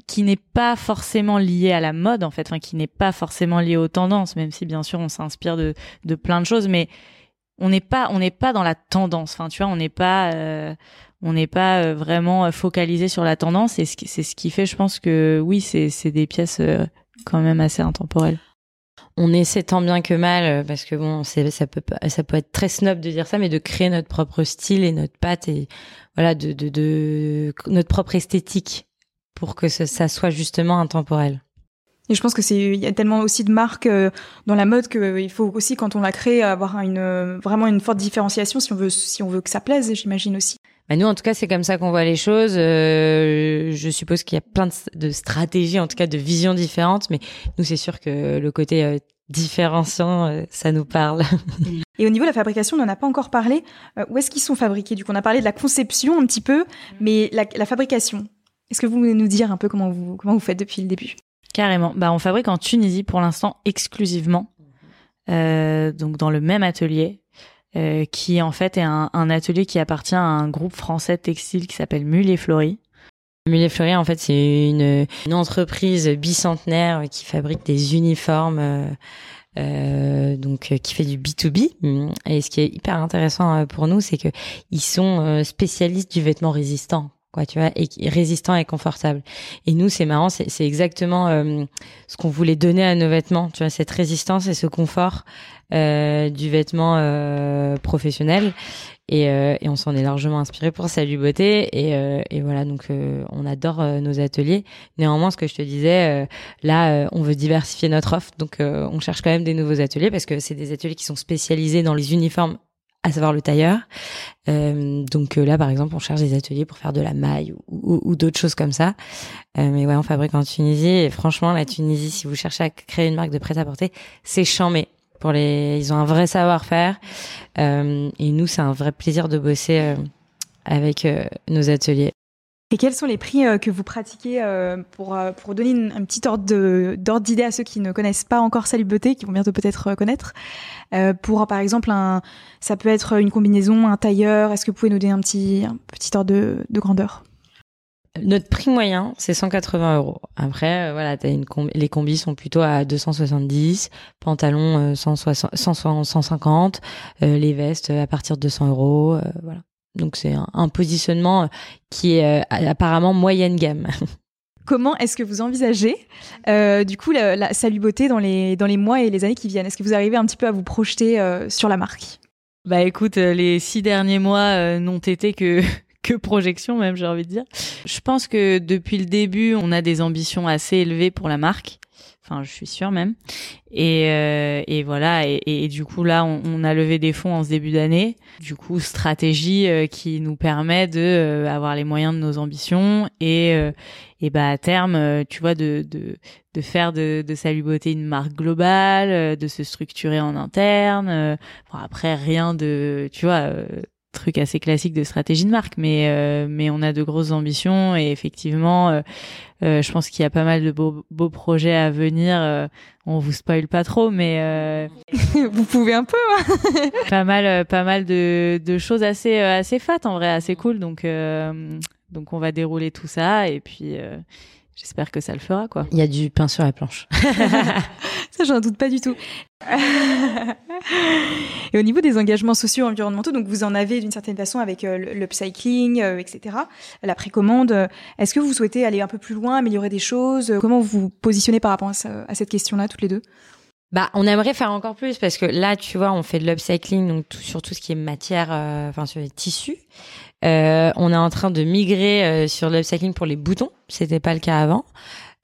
Speaker 3: qui n'est pas forcément liée à la mode en fait, enfin qui n'est pas forcément liée aux tendances, même si bien sûr on s'inspire de, plein de choses, mais on n'est pas dans la tendance. Enfin tu vois on n'est pas euh, euh, vraiment focalisé sur la tendance. Et c'est ce qui fait je pense que oui c'est des pièces euh, quand même assez intemporelles
Speaker 1: on essaie tant bien que mal parce que bon ça peut être très snob de dire ça mais de créer notre propre style et notre patte et voilà de notre propre esthétique pour que ça, soit justement intemporel
Speaker 2: et je pense que c'est il y a tellement aussi de marques euh, dans la mode qu'il euh, faut aussi quand on la crée avoir une euh, vraiment une forte différenciation si on veut si on veut que ça plaise, j'imagine aussi.
Speaker 1: Bah nous, en tout cas, c'est comme ça qu'on voit les choses. je suppose qu'il y a plein de, stratégies, en tout cas de visions différentes, mais nous, c'est sûr que le côté différenciant, ça nous parle.
Speaker 2: Et au niveau de la fabrication, on n'en a pas encore parlé. où est-ce qu'ils sont fabriqués? Du coup, on a parlé de la conception un petit peu, mais la, la fabrication. Est-ce que vous pouvez nous dire un peu comment vous comment vous faites depuis le début?
Speaker 3: Carrément. Bah, on fabrique en Tunisie pour l'instant exclusivement, euh, donc dans le même atelier, euh, qui en fait est un, un, atelier qui appartient à un groupe français textile qui s'appelle Mulet Fleury.
Speaker 1: Mulet Fleury, en fait, c'est une, une, entreprise bicentenaire qui fabrique des uniformes. Euh, euh donc qui fait du B2B et ce qui est hyper intéressant euh, pour nous c'est que ils sont euh, spécialistes du vêtement résistant quoi tu vois et résistant et confortable. Et nous c'est marrant c'est exactement euh, ce qu'on voulait donner à nos vêtements tu vois cette résistance et ce confort euh, du vêtement euh, professionnel. Et, euh, et on s'en est largement inspiré pour Salut Beauté. Et, euh, et voilà donc on adore nos ateliers. Néanmoins ce que je te disais là on veut diversifier notre offre. Donc on cherche quand même des nouveaux ateliers parce que c'est des ateliers qui sont spécialisés dans les uniformes à savoir le tailleur. Euh, donc euh, là, par exemple, on cherche des ateliers pour faire de la maille ou, ou, d'autres choses comme ça. Euh, mais ouais, on fabrique en Tunisie. Et franchement, la Tunisie, si vous cherchez à créer une marque de prêt-à-porter, c'est chambé. Pour les, ils ont un vrai savoir-faire. Euh, et nous, c'est un vrai plaisir de bosser euh, avec nos ateliers.
Speaker 2: Et quels sont les prix euh, que vous pratiquez euh, pour, euh, pour donner un petit ordre d'idée à ceux qui ne connaissent pas encore Salut Beauté, qui vont bientôt peut-être connaître Pour par exemple, un, ça peut être une combinaison, un tailleur. Est-ce que vous pouvez nous donner un petit, un petit ordre de, de grandeur?
Speaker 1: Notre prix moyen, c'est 180 euros. Après, voilà, les combis sont plutôt à 270, pantalons 160, 150, les vestes à partir de 200 euros, voilà. Donc c'est un, positionnement qui est euh, apparemment moyenne gamme.
Speaker 2: Comment est-ce que vous envisagez euh, du coup la, la, Salut Beauté dans les dans les mois et les années qui viennent? Est-ce que vous arrivez un petit peu à vous projeter euh, sur la marque?
Speaker 3: Bah écoute, les six derniers mois n'ont été que que projection même, j'ai envie de dire. Je pense que depuis le début, on a des ambitions assez élevées pour la marque. Je suis sûre même. Et, euh, et voilà. Et, du coup, là, on, on, a levé des fonds en ce début d'année. Du coup, stratégie euh, qui nous permet de euh, avoir les moyens de nos ambitions et et bah à terme, tu vois, de de de faire de de Salut Beauté une marque globale, de se structurer en interne. Bon, après, rien de, tu vois truc assez classique de stratégie de marque, mais euh, mais on a de grosses ambitions et effectivement, euh, euh, je pense qu'il y a pas mal de beaux, beaux projets à venir. on vous spoil pas trop, mais
Speaker 2: vous pouvez un peu.
Speaker 3: Hein. pas mal, pas mal de, de choses assez assez fat en vrai, assez cool. Donc donc on va dérouler tout ça et puis J'espère que ça le fera, quoi.
Speaker 1: Il y a du pain sur la planche.
Speaker 2: ça, j'en doute pas du tout. et au niveau des engagements sociaux environnementaux, donc vous en avez d'une certaine façon avec euh, l'upcycling, euh, etc., la précommande. Est-ce que vous souhaitez aller un peu plus loin, améliorer des choses? Comment vous vous positionnez par rapport à, à cette question-là, toutes les deux?
Speaker 1: Bah, on aimerait faire encore plus parce que là, tu vois, on fait de l'upcycling donc tout, sur tout ce qui est matière, euh, enfin sur les tissus. Euh, on est en train de migrer euh, sur l'upcycling pour les boutons. C'était pas le cas avant,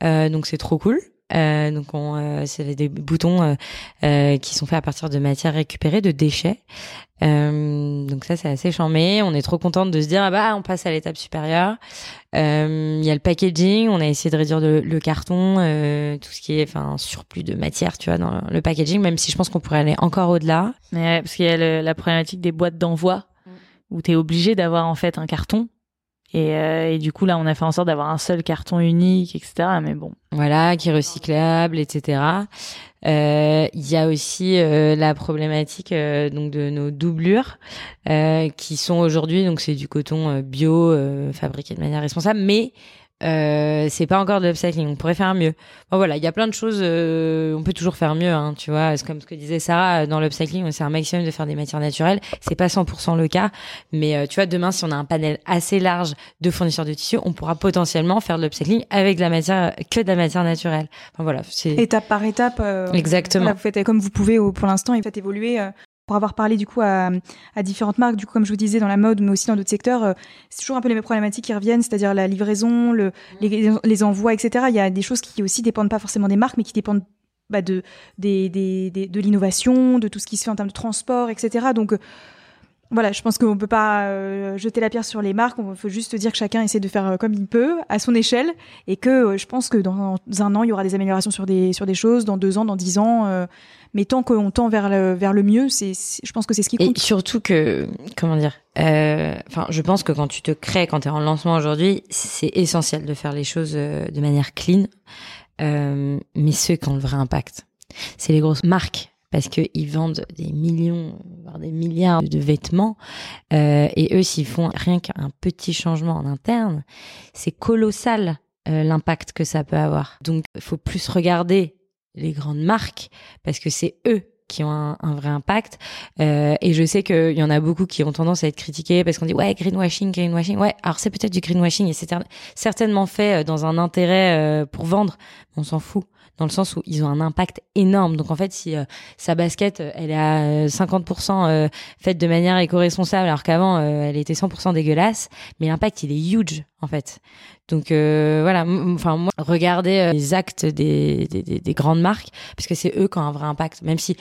Speaker 1: donc c'est trop cool. Euh, donc, on, c'est des boutons qui sont faits à partir de matières récupérées, de déchets. donc ça, c'est assez charmé. On est trop contente de se dire ah bah on passe à l'étape supérieure. Il y a le packaging. On a essayé de réduire le, carton, tout ce qui est enfin surplus de matière, tu vois, dans le packaging. Même si je pense qu'on pourrait aller encore au-delà.
Speaker 3: Mais parce qu'il y a la problématique des boîtes d'envoi. Où tu es obligé d'avoir en fait un carton et, euh, et, du coup, là, on a fait en sorte d'avoir un seul carton unique, etc. Mais bon.
Speaker 1: Voilà, qui est recyclable, etc. Euh, il y a aussi euh, la problématique euh, donc de nos doublures qui sont aujourd'hui donc c'est du coton bio fabriqué de manière responsable, mais euh, c'est pas encore de l'upcycling. On pourrait faire mieux. Bon, voilà, il y a plein de choses. Euh, on peut toujours faire mieux, hein, tu vois. C'est comme ce que disait Sarah dans l'upcycling, c'est un maximum de faire des matières naturelles. C'est pas 100% le cas, mais euh, tu vois, demain, si on a un panel assez large de fournisseurs de tissus, on pourra potentiellement faire de l'upcycling avec de la matière que de la matière naturelle. Enfin voilà, c'est
Speaker 2: étape par étape.
Speaker 1: Exactement.
Speaker 2: vous faites comme vous pouvez pour l'instant et faites évoluer pour avoir parlé du coup à, à, différentes marques, du coup comme je vous disais dans la mode, mais aussi dans d'autres secteurs, euh, c'est toujours un peu les mêmes problématiques qui reviennent, c'est-à-dire la livraison, le, les, les, envois, etc. Il y a des choses qui aussi dépendent pas forcément des marques, mais qui dépendent bah, de des, des, des, de l'innovation, de tout ce qui se fait en termes de transport, etc. Donc euh, voilà, je pense qu'on peut pas euh, jeter la pierre sur les marques. On faut juste dire que chacun essaie de faire comme il peut à son échelle, et que je pense que dans un an il y aura des améliorations sur des sur des choses, dans deux ans, dans dix ans mais tant qu'on tend vers le, vers le mieux, c'est, je pense que c'est ce qui compte.
Speaker 1: Et surtout que, comment dire, euh, enfin, je pense que quand tu te crées, quand tu es en lancement aujourd'hui, c'est essentiel de faire les choses euh, de manière clean. Euh, mais ceux qui ont le vrai impact, c'est les grosses marques parce qu'ils vendent des millions, voire des milliards de vêtements. Euh, et eux, s'ils font rien qu'un petit changement en interne, c'est colossal euh, l'impact que ça peut avoir. Donc, il faut plus regarder les grandes marques parce que c'est eux qui ont un, vrai impact. Euh, et je sais qu'il y en a beaucoup qui ont tendance à être critiqués parce qu'on dit ouais greenwashing, greenwashing. Ouais, alors c'est peut-être du greenwashing et c'est certainement fait euh, dans un intérêt euh, pour vendre. On s'en fout dans le sens où ils ont un impact énorme. Donc en fait, si euh, sa basket, elle est à 50% faite de manière éco-responsable alors qu'avant elle était 100% dégueulasse, mais l'impact il est huge en fait. Donc euh, voilà, enfin moi, regarder euh, les actes des, des, des, grandes marques, parce que c'est eux qui ont un vrai impact. Même si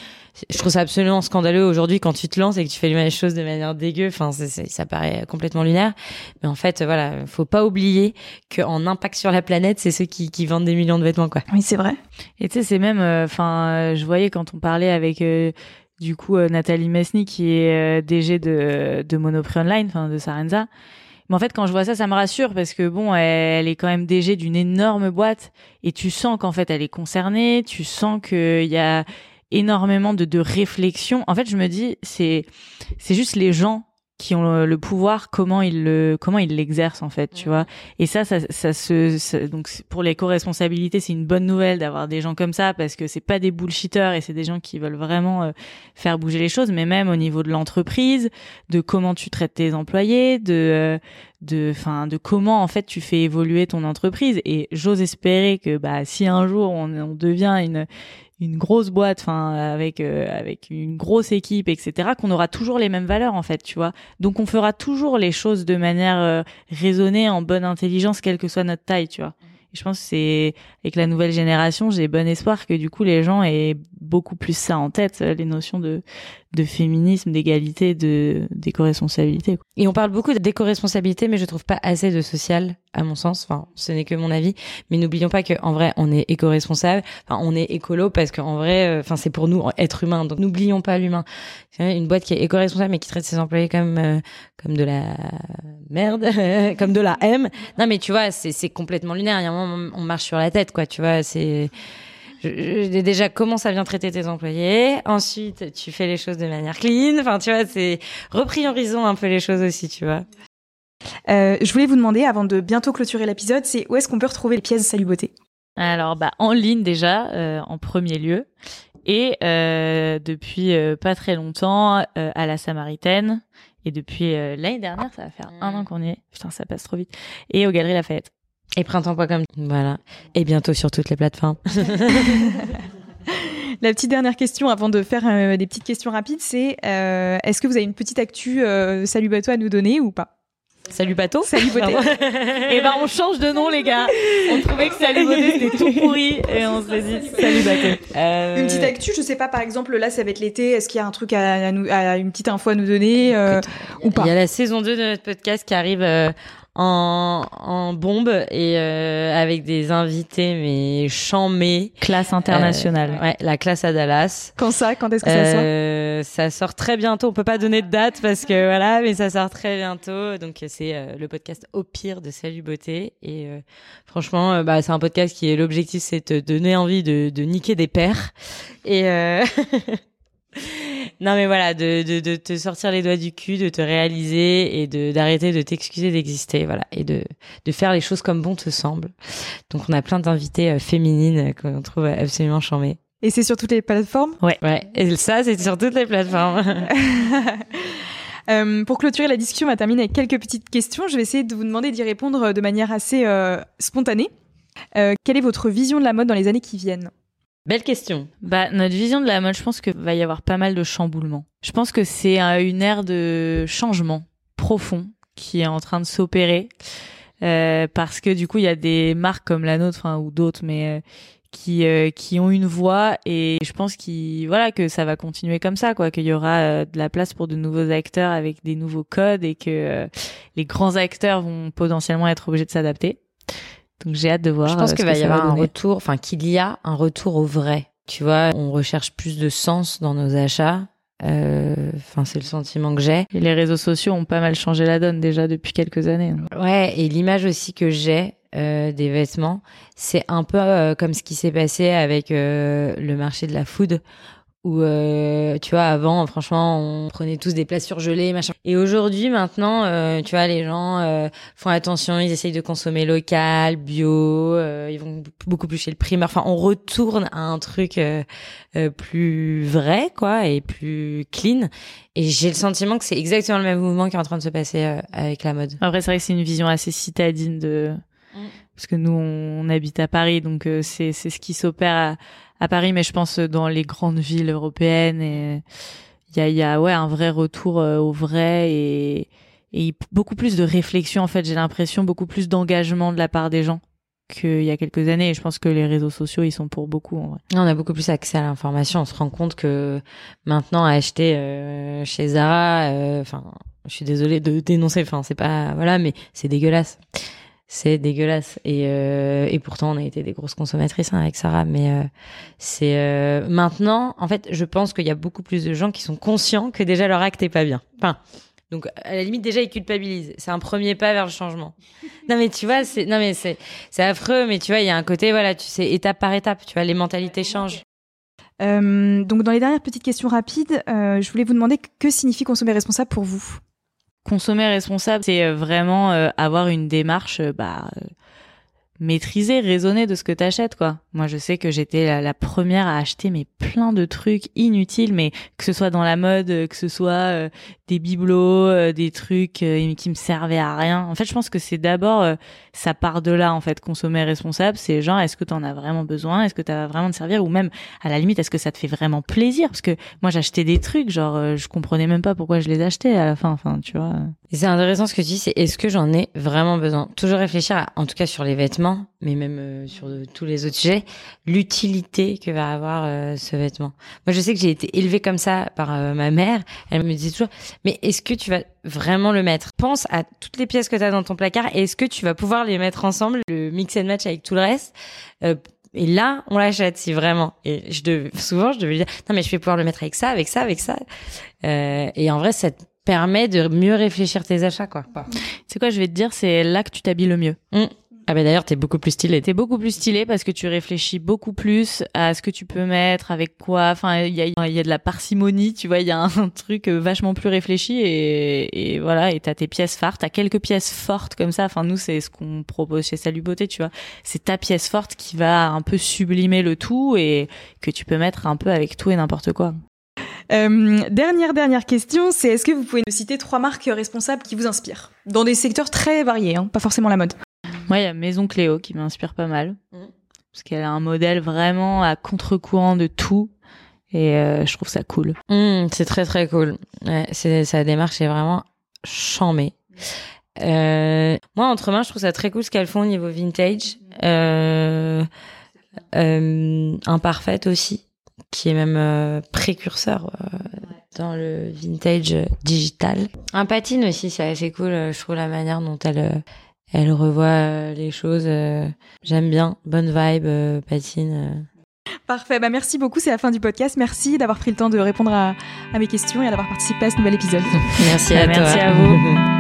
Speaker 1: je trouve ça absolument scandaleux aujourd'hui quand tu te lances et que tu fais les mêmes choses de manière dégueu, enfin ça paraît complètement lunaire. Mais en fait, voilà, faut pas oublier qu'en impact sur la planète, c'est ceux qui, qui vendent des millions de vêtements, quoi.
Speaker 2: Oui, c'est vrai.
Speaker 3: Et tu sais, c'est même, euh, enfin, je voyais quand on parlait avec du coup Nathalie Mesny qui est DG de, de Monoprix Online, enfin de Sarenza mais en fait, quand je vois ça, ça me rassure parce que bon, elle, est quand même DG d'une énorme boîte et tu sens qu'en fait, elle est concernée. Tu sens qu'il y a énormément de, de réflexion. En fait, je me dis, c'est c'est juste les gens qui ont le pouvoir, comment ils le, comment ils l'exercent en fait, tu vois. Et ça, ça, ça se, donc pour les co-responsabilités, c'est une bonne nouvelle d'avoir des gens comme ça parce que c'est pas des bullshitters et c'est des gens qui veulent vraiment euh, faire bouger les choses, mais même au niveau de l'entreprise, de comment tu traites tes employés, de, euh, de, enfin, de comment en fait tu fais évoluer ton entreprise. Et j'ose espérer que bah si un jour on, on devient une une grosse boîte, enfin avec euh, avec une grosse équipe, etc. Qu'on aura toujours les mêmes valeurs en fait, tu vois. Donc on fera toujours les choses de manière euh, raisonnée, en bonne intelligence, quelle que soit notre taille, tu vois. Et je pense que c'est avec la nouvelle génération, j'ai bon espoir que du coup les gens aient beaucoup plus ça en tête, les notions de de féminisme, d'égalité, de d'éco-responsabilité.
Speaker 1: Et on parle beaucoup d'éco-responsabilité, mais je trouve pas assez de social, à mon sens. Enfin, ce n'est que mon avis. Mais n'oublions pas qu'en vrai, on est éco-responsable. Enfin, on est écolo parce qu'en vrai, euh, enfin, c'est pour nous être humain. Donc, n'oublions pas l'humain. Une boîte qui est éco-responsable mais qui traite ses employés comme euh, comme de la merde, comme de la M. Non, mais tu vois, c'est c'est complètement lunaire. Il y a un moment, on marche sur la tête, quoi. Tu vois, c'est déjà comment ça vient traiter tes employés. Ensuite, tu fais les choses de manière clean. Enfin, tu vois, c'est repriorisons un peu les choses aussi, tu vois.
Speaker 2: Euh, je voulais vous demander, avant de bientôt clôturer l'épisode, c'est où est-ce qu'on peut retrouver les pièces Salut Beauté?
Speaker 3: Alors, bah, en ligne déjà, euh, en premier lieu, et euh, depuis euh, pas très longtemps euh, à la Samaritaine, et depuis l'année dernière, ça va faire un an qu'on y est. Putain, ça passe trop vite. Et aux Galeries Lafayette.
Speaker 1: Et printemps.com, voilà. Et bientôt sur toutes les plateformes.
Speaker 2: La petite dernière question avant de faire euh, des petites questions rapides, c'est euh, est-ce que vous avez une petite actu euh, Salut Bateau à nous donner ou pas?
Speaker 1: Salut Bateau?
Speaker 2: Salut Beauté.
Speaker 3: et ben on change de nom les gars. On trouvait que Salut Beauté c'était tout pourri et on s'est dit Salut Bateau.
Speaker 2: Euh... Une petite actu, je sais pas par exemple là ça va être l'été, est-ce qu'il y a un truc à, à, nous, à une petite info à nous donner euh, ou pas?
Speaker 1: Il y a la saison 2 de notre podcast qui arrive euh, en, en bombe et euh, avec des invités mais chamés.
Speaker 3: Classe internationale.
Speaker 1: Euh, ouais, la classe à Dallas.
Speaker 2: Quand ça Quand est-ce que ça sort
Speaker 1: euh, Ça sort très bientôt. On peut pas donner de date parce que voilà, mais ça sort très bientôt. Donc c'est euh, le podcast au pire de Salut Beauté et euh, franchement, bah c'est un podcast qui est l'objectif, c'est de donner envie de, de niquer des pères et Non mais voilà, de, de, de, te sortir les doigts du cul, de te réaliser et de d'arrêter de t'excuser d'exister, voilà, et de de faire les choses comme bon te semble. Donc on a plein d'invités euh, féminines qu'on trouve absolument charmées.
Speaker 2: Et c'est sur toutes les plateformes?
Speaker 1: Ouais, ouais. Et ça, c'est sur toutes les plateformes.
Speaker 2: euh, pour clôturer la discussion, on va terminer avec quelques petites questions. Je vais essayer de vous demander d'y répondre de manière assez euh, spontanée. Euh, quelle est votre vision de la mode dans les années qui viennent?
Speaker 1: Belle question.
Speaker 3: Bah, notre vision de la mode, je pense que va y avoir pas mal de chamboulements. Je pense que c'est une ère de changement profond qui est en train de s'opérer. Euh, parce que du coup, il y a des marques comme la nôtre, enfin, ou d'autres, mais euh, qui euh, qui ont une voix et je pense qu'il voilà que ça va continuer comme ça quoi qu'il y aura euh, de la place pour de nouveaux acteurs avec des nouveaux codes et que euh, les grands acteurs vont potentiellement être obligés de s'adapter donc j'ai hâte de voir.
Speaker 1: Je pense
Speaker 3: euh,
Speaker 1: qu'il va y avoir un
Speaker 3: donner.
Speaker 1: retour, enfin qu'il y a un retour au vrai. Tu vois, on recherche plus de sens dans nos achats. Euh, Enfin, c'est le sentiment que j'ai.
Speaker 3: Et les réseaux sociaux ont pas mal changé la donne déjà depuis quelques années.
Speaker 1: Ouais, et l'image aussi que j'ai euh, des vêtements, c'est un peu euh, comme ce qui s'est passé avec euh, le marché de la food où euh, tu vois avant franchement on prenait tous des plats surgelés machin. Et aujourd'hui maintenant euh, tu vois les gens euh, font attention ils essayent de consommer local bio euh, ils vont beaucoup plus chez le primeur. Enfin on retourne à un truc euh, euh, plus vrai quoi et plus clean. Et j'ai le sentiment que c'est exactement le même mouvement qui est en train de se passer euh, avec la mode.
Speaker 3: Après c'est vrai que c'est une vision assez citadine de
Speaker 1: Mm.
Speaker 3: parce que nous on, on habite à Paris donc euh, c'est c'est ce qui s'opère à, à Paris mais je pense euh, dans les grandes villes européennes il y a y a ouais un vrai retour euh, au vrai et et beaucoup plus de réflexion en fait j'ai l'impression beaucoup plus d'engagement de la part des gens qu'il y a quelques années et je pense que les réseaux sociaux ils sont pour beaucoup en vrai.
Speaker 1: On a beaucoup plus accès à l'information. On se rend compte que maintenant acheter euh, chez Zara, euh, enfin, je suis désolée de dénoncer. Enfin, c'est pas voilà, mais c'est dégueulasse. C'est dégueulasse. Et euh, et pourtant, on a été des grosses consommatrices hein, avec Sarah. Mais euh, c'est euh, maintenant, en fait, je pense qu'il y a beaucoup plus de gens qui sont conscients que déjà leur acte est pas bien. Enfin. Donc à la limite déjà ils culpabilisent. C'est un premier pas vers le changement. Non mais tu vois c'est non mais c'est c'est affreux mais tu vois il y a un côté voilà tu sais étape par étape tu vois les mentalités changent.
Speaker 2: Donc dans les dernières petites questions rapides, je voulais vous demander que signifie consommer responsable pour vous?
Speaker 3: Consommer responsable, c'est euh, vraiment euh, avoir une démarche euh, bah, maîtrisée, raisonnée de ce que t'achètes quoi. Moi, je sais que j'étais la, la première à acheter mais plein de trucs inutiles, mais que ce soit dans la mode, euh, que ce soit euh, des bibelots, euh, des trucs euh, qui me servaient à rien. En fait, je pense que c'est d'abord euh, ça part de là en fait. Consommer responsable, c'est genre est-ce que t'en as vraiment besoin, est-ce que t'as vraiment de servir, ou même à la limite est-ce que ça te fait vraiment plaisir? Parce que moi, j'achetais des trucs genre euh, je comprenais même pas pourquoi je les achetais à la fin. Enfin, tu vois.
Speaker 1: C'est intéressant ce que tu dis, c'est est-ce que j'en ai vraiment besoin? Toujours réfléchir, à, en tout cas sur les vêtements, mais même euh, sur de- tous les autres sujets, l'utilité que va avoir euh, ce vêtement. Moi, je sais que j'ai été élevée comme ça par euh, ma mère. Elle me disait toujours, mais est-ce que tu vas vraiment le mettre Pense à toutes les pièces que tu as dans ton placard est-ce que tu vas pouvoir les mettre ensemble, le mix and match avec tout le reste? Euh, et là, on l'achète si vraiment. Et je devais, souvent, je devais dire, non mais je vais pouvoir le mettre avec ça, avec ça, avec ça. Euh, et en vrai, ça te permet de mieux réfléchir tes achats, quoi.
Speaker 3: C'est quoi, je vais te dire, c'est là que tu t'habilles le mieux.
Speaker 1: Ah bah d'ailleurs, t'es beaucoup plus stylé.
Speaker 3: T'es beaucoup plus stylé parce que tu réfléchis beaucoup plus à ce que tu peux mettre, avec quoi. Enfin, il y a, il y a de la parcimonie, tu vois, il y a un truc vachement plus réfléchi et, et voilà, et t'as tes pièces phares, t'as quelques pièces fortes comme ça. Enfin, nous, c'est ce qu'on propose chez Salut Beauté, tu vois. C'est ta pièce forte qui va un peu sublimer le tout et que tu peux mettre un peu avec tout et n'importe quoi.
Speaker 2: Euh, dernière, dernière question, c'est est-ce que vous pouvez nous citer trois marques responsables qui vous inspirent? Dans des secteurs très variés, hein, pas forcément la mode.
Speaker 3: Moi, il y a Maison Cléo qui m'inspire pas mal.
Speaker 1: Mhm.
Speaker 3: Parce qu'elle a un modèle vraiment à contre-courant de tout. Et euh, je trouve ça cool.
Speaker 1: Mmh, c'est très très cool. Ouais, c'est sa démarche est vraiment chamée. Euh, moi, entre mains, je trouve ça très cool ce qu'elles font au niveau vintage. Euh, euh, Imparfaite aussi, qui est même euh, précurseur euh, dans le vintage digital. Un patine aussi, c'est assez cool. euh, Je trouve la manière dont elle euh, elle revoit euh, les choses. euh, J'aime bien. Bonne vibe, euh, patine. euh.
Speaker 2: Parfait, bah merci beaucoup, c'est la fin du podcast. Merci d'avoir pris le temps de répondre à, à mes questions et d'avoir participé à ce nouvel épisode.
Speaker 1: Merci
Speaker 3: Bah,
Speaker 1: à toi.
Speaker 3: merci à vous.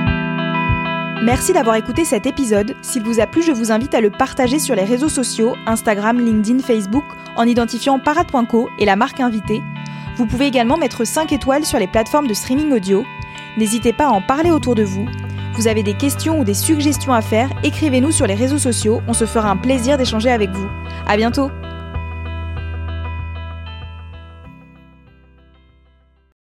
Speaker 2: Merci d'avoir écouté cet épisode. S'il vous a plu, je vous invite à le partager sur les réseaux sociaux, Instagram, LinkedIn, Facebook, en identifiant parade.co et la marque invitée. Vous pouvez également mettre 5 étoiles sur les plateformes de streaming audio. N'hésitez pas à en parler autour de vous. Vous avez des questions ou des suggestions à faire, écrivez-nous sur les réseaux sociaux, on se fera un plaisir d'échanger avec vous. À bientôt!